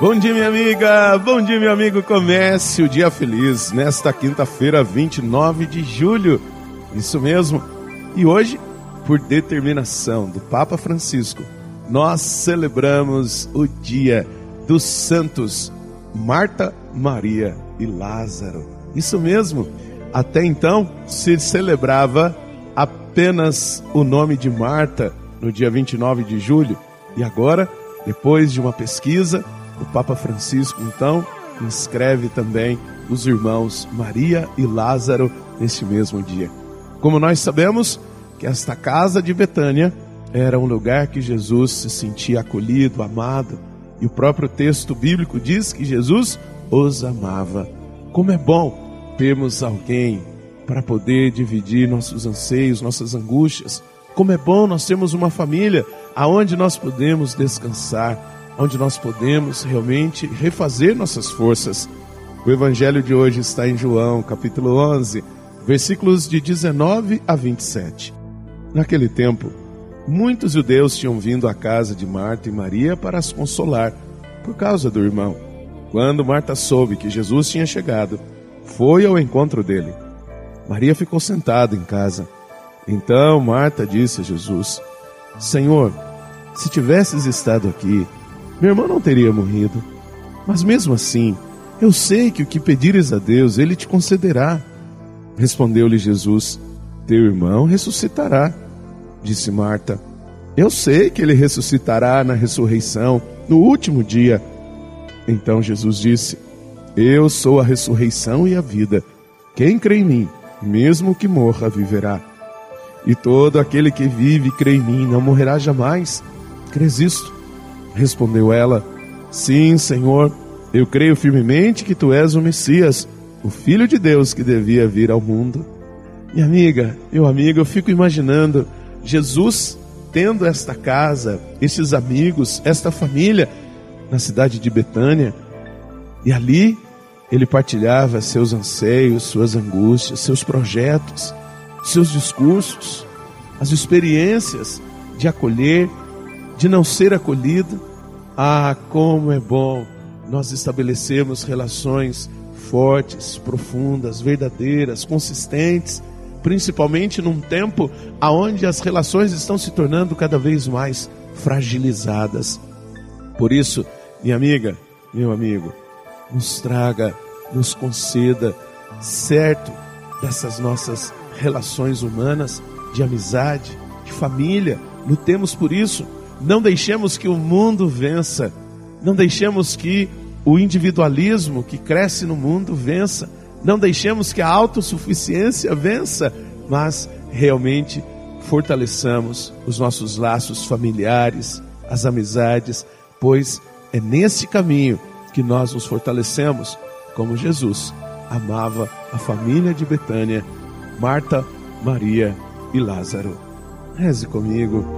Bom dia, minha amiga. Bom dia, meu amigo. Comece o dia feliz nesta quinta-feira, 29 de julho. Isso mesmo. E hoje, por determinação do Papa Francisco, nós celebramos o dia dos santos Marta, Maria e Lázaro. Isso mesmo. Até então se celebrava apenas o nome de Marta no dia 29 de julho. E agora, depois de uma pesquisa, o Papa Francisco, então, inscreve também os irmãos Maria e Lázaro neste mesmo dia. Como nós sabemos que esta casa de Betânia era um lugar que Jesus se sentia acolhido, amado, e o próprio texto bíblico diz que Jesus os amava. Como é bom termos alguém para poder dividir nossos anseios, nossas angústias. Como é bom nós termos uma família aonde nós podemos descansar, onde nós podemos realmente refazer nossas forças. O evangelho de hoje está em João, capítulo 11, versículos de 19 a 27. Naquele tempo, muitos judeus tinham vindo à casa de Marta e Maria para as consolar por causa do irmão. Quando Marta soube que Jesus tinha chegado, foi ao encontro dele. Maria ficou sentada em casa. Então Marta disse a Jesus: Senhor, se tivesses estado aqui, meu irmão não teria morrido. Mas mesmo assim, eu sei que o que pedires a Deus, ele te concederá. Respondeu-lhe Jesus: Teu irmão ressuscitará. Disse Marta: Eu sei que ele ressuscitará na ressurreição, no último dia. Então Jesus disse: Eu sou a ressurreição e a vida. Quem crê em mim, mesmo que morra, viverá. E todo aquele que vive e crê em mim não morrerá jamais. Crês isto? Respondeu ela: Sim, Senhor, eu creio firmemente que tu és o Messias, o Filho de Deus que devia vir ao mundo. Minha amiga, meu amigo, eu fico imaginando Jesus tendo esta casa, esses amigos, esta família na cidade de Betânia, e ali ele partilhava seus anseios, suas angústias, seus projetos, seus discursos, as experiências de acolher, de não ser acolhido, ah, como é bom nós estabelecemos relações fortes, profundas, verdadeiras, consistentes, principalmente num tempo aonde as relações estão se tornando cada vez mais fragilizadas. Por isso, minha amiga, meu amigo, nos traga, nos conceda certo dessas nossas relações humanas de amizade, de família, lutemos por isso não deixemos que o mundo vença. Não deixemos que o individualismo que cresce no mundo vença. Não deixemos que a autossuficiência vença, mas realmente fortaleçamos os nossos laços familiares, as amizades, pois é nesse caminho que nós nos fortalecemos, como Jesus amava a família de Betânia, Marta, Maria e Lázaro. Reze comigo.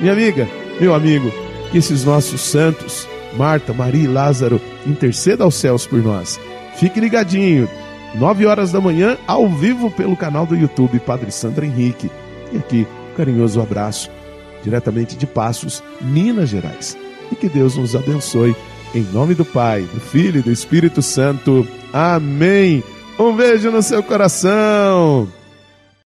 Minha amiga, meu amigo, que esses nossos santos, Marta, Maria e Lázaro, intercedam aos céus por nós. Fique ligadinho, nove horas da manhã, ao vivo pelo canal do YouTube Padre Sandro Henrique. E aqui, um carinhoso abraço, diretamente de Passos, Minas Gerais. E que Deus nos abençoe. Em nome do Pai, do Filho e do Espírito Santo. Amém. Um beijo no seu coração.